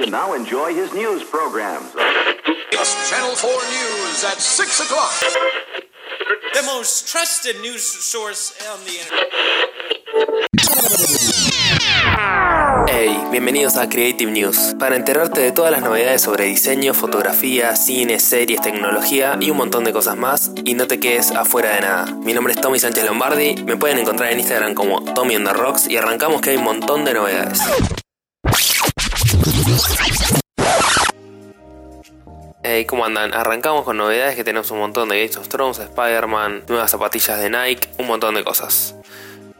And now enjoy his news programs. It's Channel 4 News at 6 o'clock. The most trusted news source on the internet. Hey, bienvenidos a Creative News, para enterarte de todas las novedades sobre diseño, fotografía, cine, series, tecnología y un montón de cosas más, y no te quedes afuera de nada. Mi nombre es Tommy Sánchez Lombardi, me pueden encontrar en Instagram como Tommy on the Rocks y arrancamos que hay un montón de novedades. Hey, ¿cómo andan? Arrancamos con novedades que tenemos un montón de Games of Thrones, Spider-Man, nuevas zapatillas de Nike, un montón de cosas.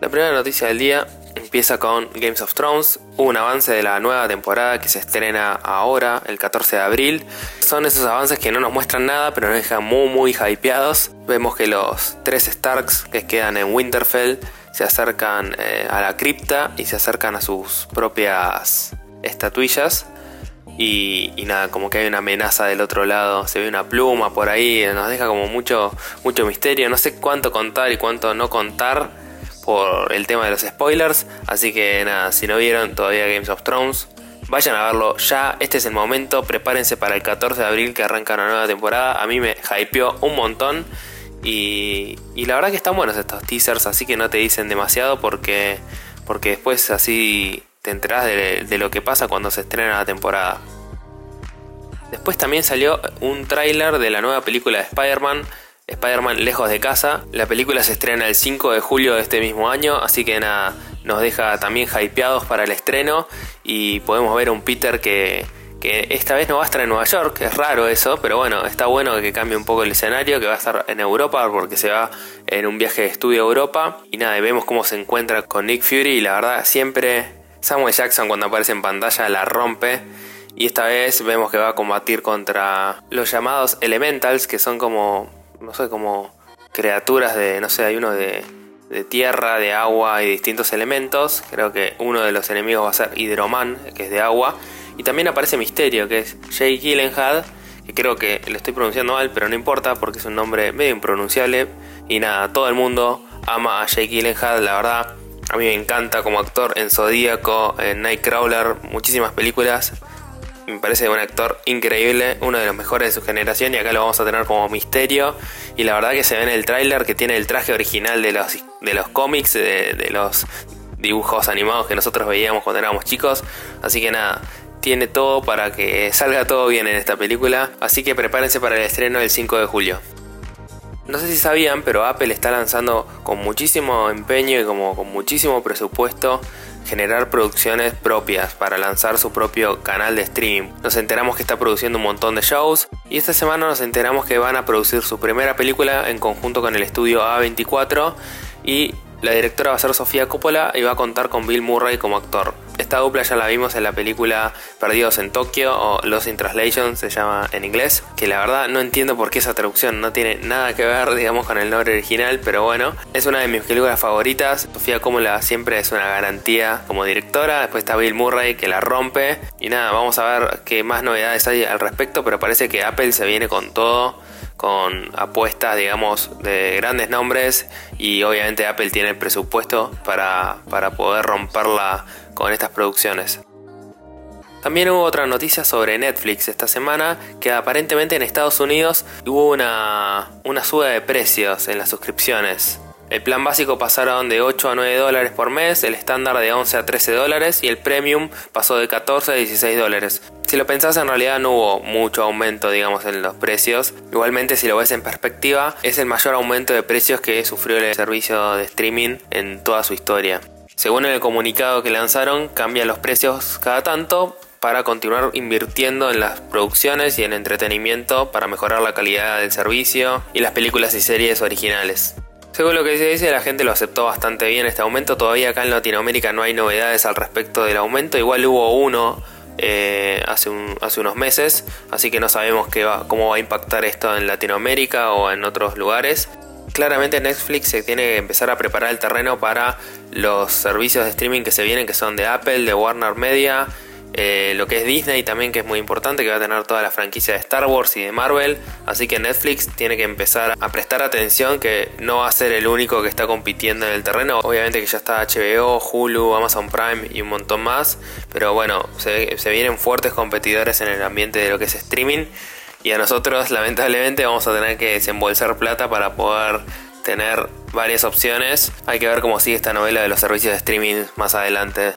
La primera noticia del día empieza con Games of Thrones, un avance de la nueva temporada que se estrena ahora, el 14 de abril. Son esos avances que no nos muestran nada, pero nos dejan muy muy hypeados. Vemos que los tres Starks que quedan en Winterfell se acercan eh, a la cripta y se acercan a sus propias estatuillas. Y, nada, como que hay una amenaza del otro lado, se ve una pluma por ahí, nos deja como mucho, mucho misterio, no sé cuánto contar y cuánto no contar por el tema de los spoilers, así que nada, si no vieron todavía Games of Thrones, vayan a verlo ya, este es el momento, prepárense para el 14 de abril que arranca una nueva temporada, a mí me hypeó un montón y, y la verdad que están buenos estos teasers, así que no te dicen demasiado porque, porque después así te enterás de, lo que pasa cuando se estrena la temporada. Después también salió un tráiler de la nueva película de Spider-Man, Spider-Man Lejos de Casa. La película se estrena el 5 de julio de este mismo año, así que nada, nos deja también hypeados para el estreno y podemos ver a un Peter que, que esta vez no va a estar en Nueva York, es raro eso, pero bueno, está bueno que cambie un poco el escenario, que va a estar en Europa porque se va en un viaje de estudio a Europa y nada, vemos cómo se encuentra con Nick Fury y la verdad siempre Samuel Jackson cuando aparece en pantalla la rompe. Y esta vez vemos que va a combatir contra los llamados Elementals, que son como, no sé, como criaturas de, no sé, hay uno de, de tierra, de agua y distintos elementos. Creo que uno de los enemigos va a ser Hidroman, que es de agua. Y también aparece Misterio, que es Jay Gyllenhaal, que creo que lo estoy pronunciando mal, pero no importa porque es un nombre medio impronunciable. Y nada, todo el mundo ama a Jay Gyllenhaal, la verdad. A mí me encanta como actor en Zodíaco, en Nightcrawler, muchísimas películas. Me parece un actor increíble, uno de los mejores de su generación y acá lo vamos a tener como misterio. Y la verdad que se ve en el tráiler que tiene el traje original de los, de los cómics, de, de los dibujos animados que nosotros veíamos cuando éramos chicos. Así que nada, tiene todo para que salga todo bien en esta película. Así que prepárense para el estreno del 5 de julio. No sé si sabían, pero Apple está lanzando con muchísimo empeño y como con muchísimo presupuesto generar producciones propias para lanzar su propio canal de streaming. Nos enteramos que está produciendo un montón de shows y esta semana nos enteramos que van a producir su primera película en conjunto con el estudio A24 y la directora va a ser Sofía Coppola y va a contar con Bill Murray como actor. Esta dupla ya la vimos en la película Perdidos en Tokio o Lost in Translation se llama en inglés, que la verdad no entiendo por qué esa traducción no tiene nada que ver digamos con el nombre original, pero bueno, es una de mis películas favoritas. Sofía Coppola siempre es una garantía como directora, después está Bill Murray que la rompe y nada, vamos a ver qué más novedades hay al respecto, pero parece que Apple se viene con todo con apuestas, digamos, de grandes nombres y obviamente Apple tiene el presupuesto para, para poder romperla con estas producciones. También hubo otra noticia sobre Netflix esta semana, que aparentemente en Estados Unidos hubo una, una suba de precios en las suscripciones. El plan básico pasaron de 8 a 9 dólares por mes, el estándar de 11 a 13 dólares y el premium pasó de 14 a 16 dólares. Si lo pensás en realidad no hubo mucho aumento digamos en los precios. Igualmente si lo ves en perspectiva es el mayor aumento de precios que sufrió el servicio de streaming en toda su historia. Según el comunicado que lanzaron cambian los precios cada tanto para continuar invirtiendo en las producciones y en entretenimiento para mejorar la calidad del servicio y las películas y series originales. Según lo que se dice, la gente lo aceptó bastante bien este aumento. Todavía acá en Latinoamérica no hay novedades al respecto del aumento. Igual hubo uno eh, hace, un, hace, unos meses, así que no sabemos qué va, cómo va a impactar esto en Latinoamérica o en otros lugares. Claramente Netflix se tiene que empezar a preparar el terreno para los servicios de streaming que se vienen, que son de Apple, de Warner Media, eh, lo que es Disney también, que es muy importante, que va a tener toda la franquicia de Star Wars y de Marvel. Así que Netflix tiene que empezar a prestar atención, que no va a ser el único que está compitiendo en el terreno. Obviamente que ya está HBO, Hulu, Amazon Prime y un montón más. Pero bueno, se, se vienen fuertes competidores en el ambiente de lo que es streaming. Y a nosotros, lamentablemente, vamos a tener que desembolsar plata para poder tener varias opciones. Hay que ver cómo sigue esta novela de los servicios de streaming más adelante.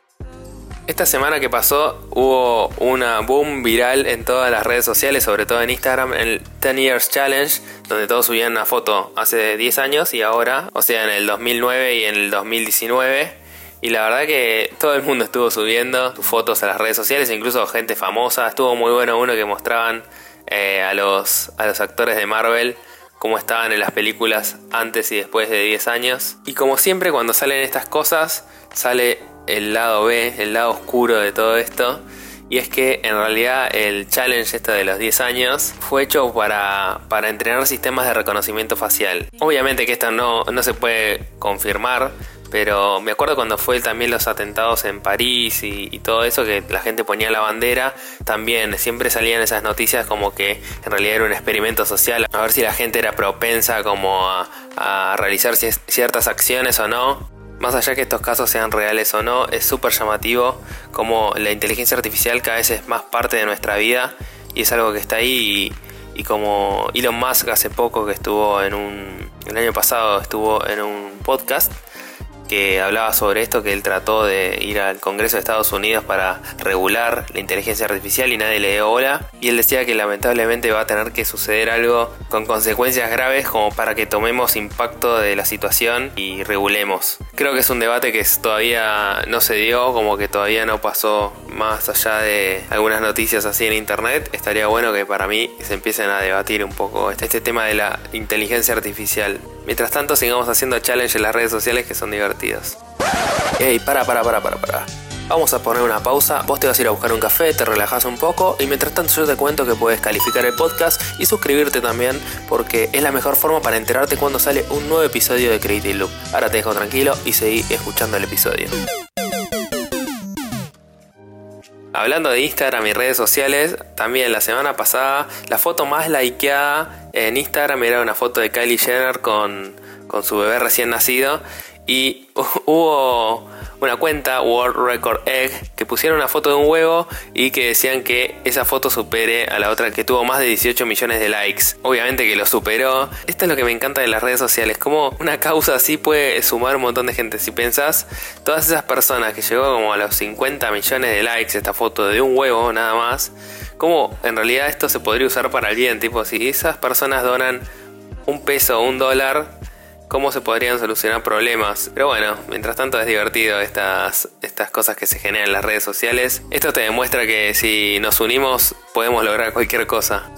Esta semana que pasó hubo una boom viral en todas las redes sociales, sobre todo en Instagram, el 10 Years Challenge, donde todos subían una foto hace 10 años y ahora, o sea, en el 2009 y en el 2019. Y la verdad que todo el mundo estuvo subiendo sus fotos a las redes sociales, incluso gente famosa. Estuvo muy bueno uno que mostraban eh, a, los, a los actores de Marvel cómo estaban en las películas antes y después de 10 años. Y como siempre cuando salen estas cosas, sale el lado B, el lado oscuro de todo esto. Y es que en realidad el challenge este de los 10 años fue hecho para, para entrenar sistemas de reconocimiento facial. Obviamente que esto no, no se puede confirmar, pero me acuerdo cuando fue también los atentados en París y, todo eso, que la gente ponía la bandera, también siempre salían esas noticias como que en realidad era un experimento social, a ver si la gente era propensa como a, a realizar ciertas acciones o no. Más allá que estos casos sean reales o no, es súper llamativo como la inteligencia artificial cada vez es más parte de nuestra vida y es algo que está ahí y, y como Elon Musk hace poco que estuvo en un... el año pasado estuvo en un podcast que hablaba sobre esto, que él trató de ir al Congreso de Estados Unidos para regular la inteligencia artificial y nadie le dio bola. Y él decía que lamentablemente va a tener que suceder algo con consecuencias graves como para que tomemos impacto de la situación y regulemos. Creo que es un debate que todavía no se dio, como que todavía no pasó más allá de algunas noticias así en internet. Estaría bueno que para mí se empiecen a debatir un poco este, este tema de la inteligencia artificial. Mientras tanto, sigamos haciendo challenge en las redes sociales que son divertidos. Ey, para, para, para, para, para. Vamos a poner una pausa, vos te vas a ir a buscar un café, te relajas un poco y mientras tanto yo te cuento que puedes calificar el podcast y suscribirte también porque es la mejor forma para enterarte cuando sale un nuevo episodio de Creative Loop. Ahora te dejo tranquilo y seguí escuchando el episodio. Hablando de Instagram y redes sociales, también la semana pasada la foto más likeada en Instagram era una foto de Kylie Jenner con, con su bebé recién nacido y hubo una cuenta, World Record Egg, que pusieron una foto de un huevo y que decían que esa foto supere a la otra que tuvo más de 18 millones de likes. Obviamente que lo superó. Esto es lo que me encanta de las redes sociales, como una causa así puede sumar un montón de gente. Si pensás, todas esas personas que llegó como a los 50 millones de likes esta foto de un huevo nada más, como en realidad esto se podría usar para el bien, tipo si esas personas donan un peso o un dólar, cómo se podrían solucionar problemas. Pero bueno, mientras tanto es divertido estas, estas cosas que se generan en las redes sociales. Esto te demuestra que si nos unimos podemos lograr cualquier cosa.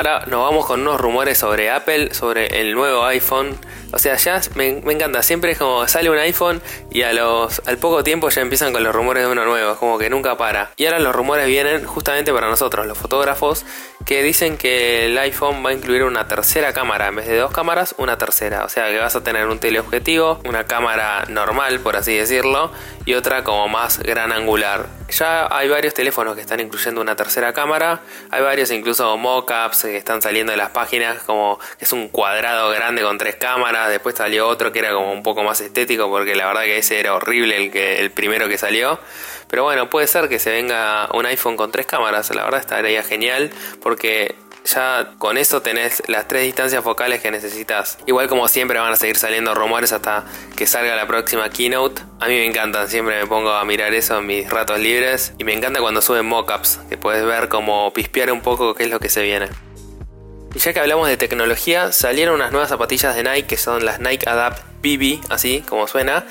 Ahora nos vamos con unos rumores sobre Apple, sobre el nuevo iPhone. O sea, ya me, encanta, siempre es como sale un iPhone y a los, al poco tiempo ya empiezan con los rumores de uno nuevo, es como que nunca para. Y ahora los rumores vienen justamente para nosotros, los fotógrafos, que dicen que el iPhone va a incluir una tercera cámara, en vez de dos cámaras, una tercera. O sea que vas a tener un teleobjetivo, una cámara normal, por así decirlo, y otra como más gran angular. Ya hay varios teléfonos que están incluyendo una tercera cámara, hay varios incluso mockups que están saliendo de las páginas, como que es un cuadrado grande con tres cámaras, después salió otro que era como un poco más estético, porque la verdad que ese era horrible el, que, el primero que salió. Pero bueno, puede ser que se venga un iPhone con tres cámaras, la verdad estaría genial, porque ya con eso tenés las tres distancias focales que necesitas. Igual como siempre van a seguir saliendo rumores hasta que salga la próxima keynote. A mí me encantan, siempre me pongo a mirar eso en mis ratos libres. Y me encanta cuando suben mockups, que puedes ver como pispear un poco qué es lo que se viene. Y ya que hablamos de tecnología, salieron unas nuevas zapatillas de Nike que son las Nike Adapt BB, así como suena,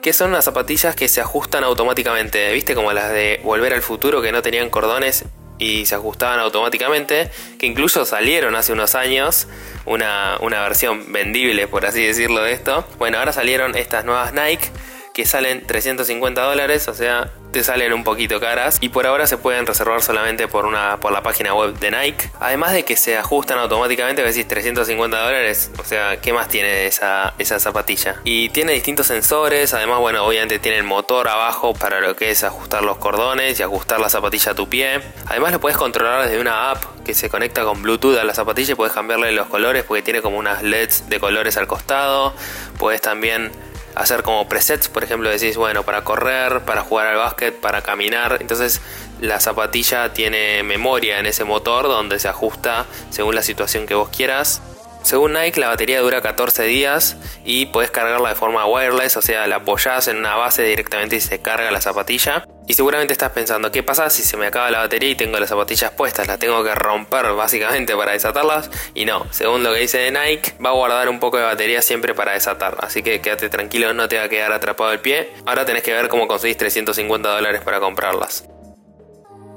que son unas zapatillas que se ajustan automáticamente, ¿viste? Como las de Volver al Futuro que no tenían cordones y se ajustaban automáticamente, que incluso salieron hace unos años, una, una versión vendible, por así decirlo, de esto. Bueno, ahora salieron estas nuevas Nike que salen 350 dólares, o sea, te salen un poquito caras y por ahora se pueden reservar solamente por, una, por la página web de Nike. Además de que se ajustan automáticamente, que decís 350 dólares, o sea, ¿qué más tiene esa, esa zapatilla? Y tiene distintos sensores, además, bueno, obviamente tiene el motor abajo para lo que es ajustar los cordones y ajustar la zapatilla a tu pie. Además lo puedes controlar desde una app que se conecta con Bluetooth a la zapatilla y puedes cambiarle los colores porque tiene como unas LEDs de colores al costado. Puedes también hacer como presets, por ejemplo, decís, bueno, para correr, para jugar al básquet, para caminar. Entonces la zapatilla tiene memoria en ese motor donde se ajusta según la situación que vos quieras. Según Nike, la batería dura 14 días y puedes cargarla de forma wireless, o sea, la apoyás en una base directamente y se carga la zapatilla. Y seguramente estás pensando, ¿qué pasa si se me acaba la batería y tengo las zapatillas puestas? Las tengo que romper básicamente para desatarlas. Y no, según lo que dice de Nike, va a guardar un poco de batería siempre para desatar. Así que quédate tranquilo, no te va a quedar atrapado el pie. Ahora tenés que ver cómo conseguís 350 dólares para comprarlas.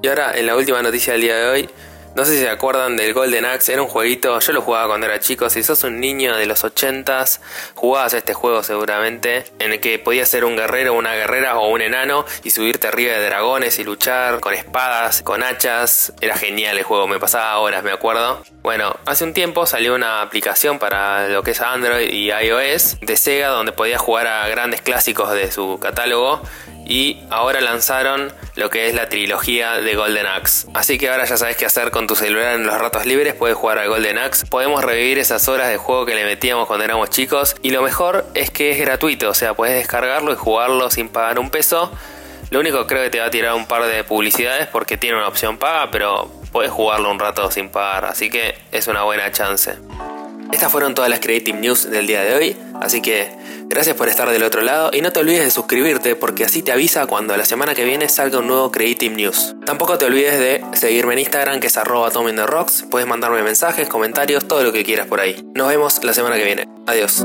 Y ahora, en la última noticia del día de hoy, no sé si se acuerdan del Golden Axe, era un jueguito, yo lo jugaba cuando era chico, si sos un niño de los 80s, jugabas este juego seguramente, en el que podías ser un guerrero, una guerrera o un enano y subirte arriba de dragones y luchar con espadas, con hachas, era genial el juego, me pasaba horas, me acuerdo. Bueno, hace un tiempo salió una aplicación para lo que es Android y iOS de Sega donde podías jugar a grandes clásicos de su catálogo y ahora lanzaron lo que es la trilogía de Golden Axe. Así que ahora ya sabes qué hacer con tu celular en los ratos libres, puedes jugar al Golden Axe, podemos revivir esas horas de juego que le metíamos cuando éramos chicos y lo mejor es que es gratuito, o sea, puedes descargarlo y jugarlo sin pagar un peso. Lo único creo que te va a tirar un par de publicidades porque tiene una opción paga, pero puedes jugarlo un rato sin pagar, así que es una buena chance. Estas fueron todas las Creative News del día de hoy, así que gracias por estar del otro lado y no te olvides de suscribirte porque así te avisa cuando la semana que viene salga un nuevo Creative News. Tampoco te olvides de seguirme en Instagram que es arroba Rocks, puedes mandarme mensajes, comentarios, todo lo que quieras por ahí. Nos vemos la semana que viene. Adiós.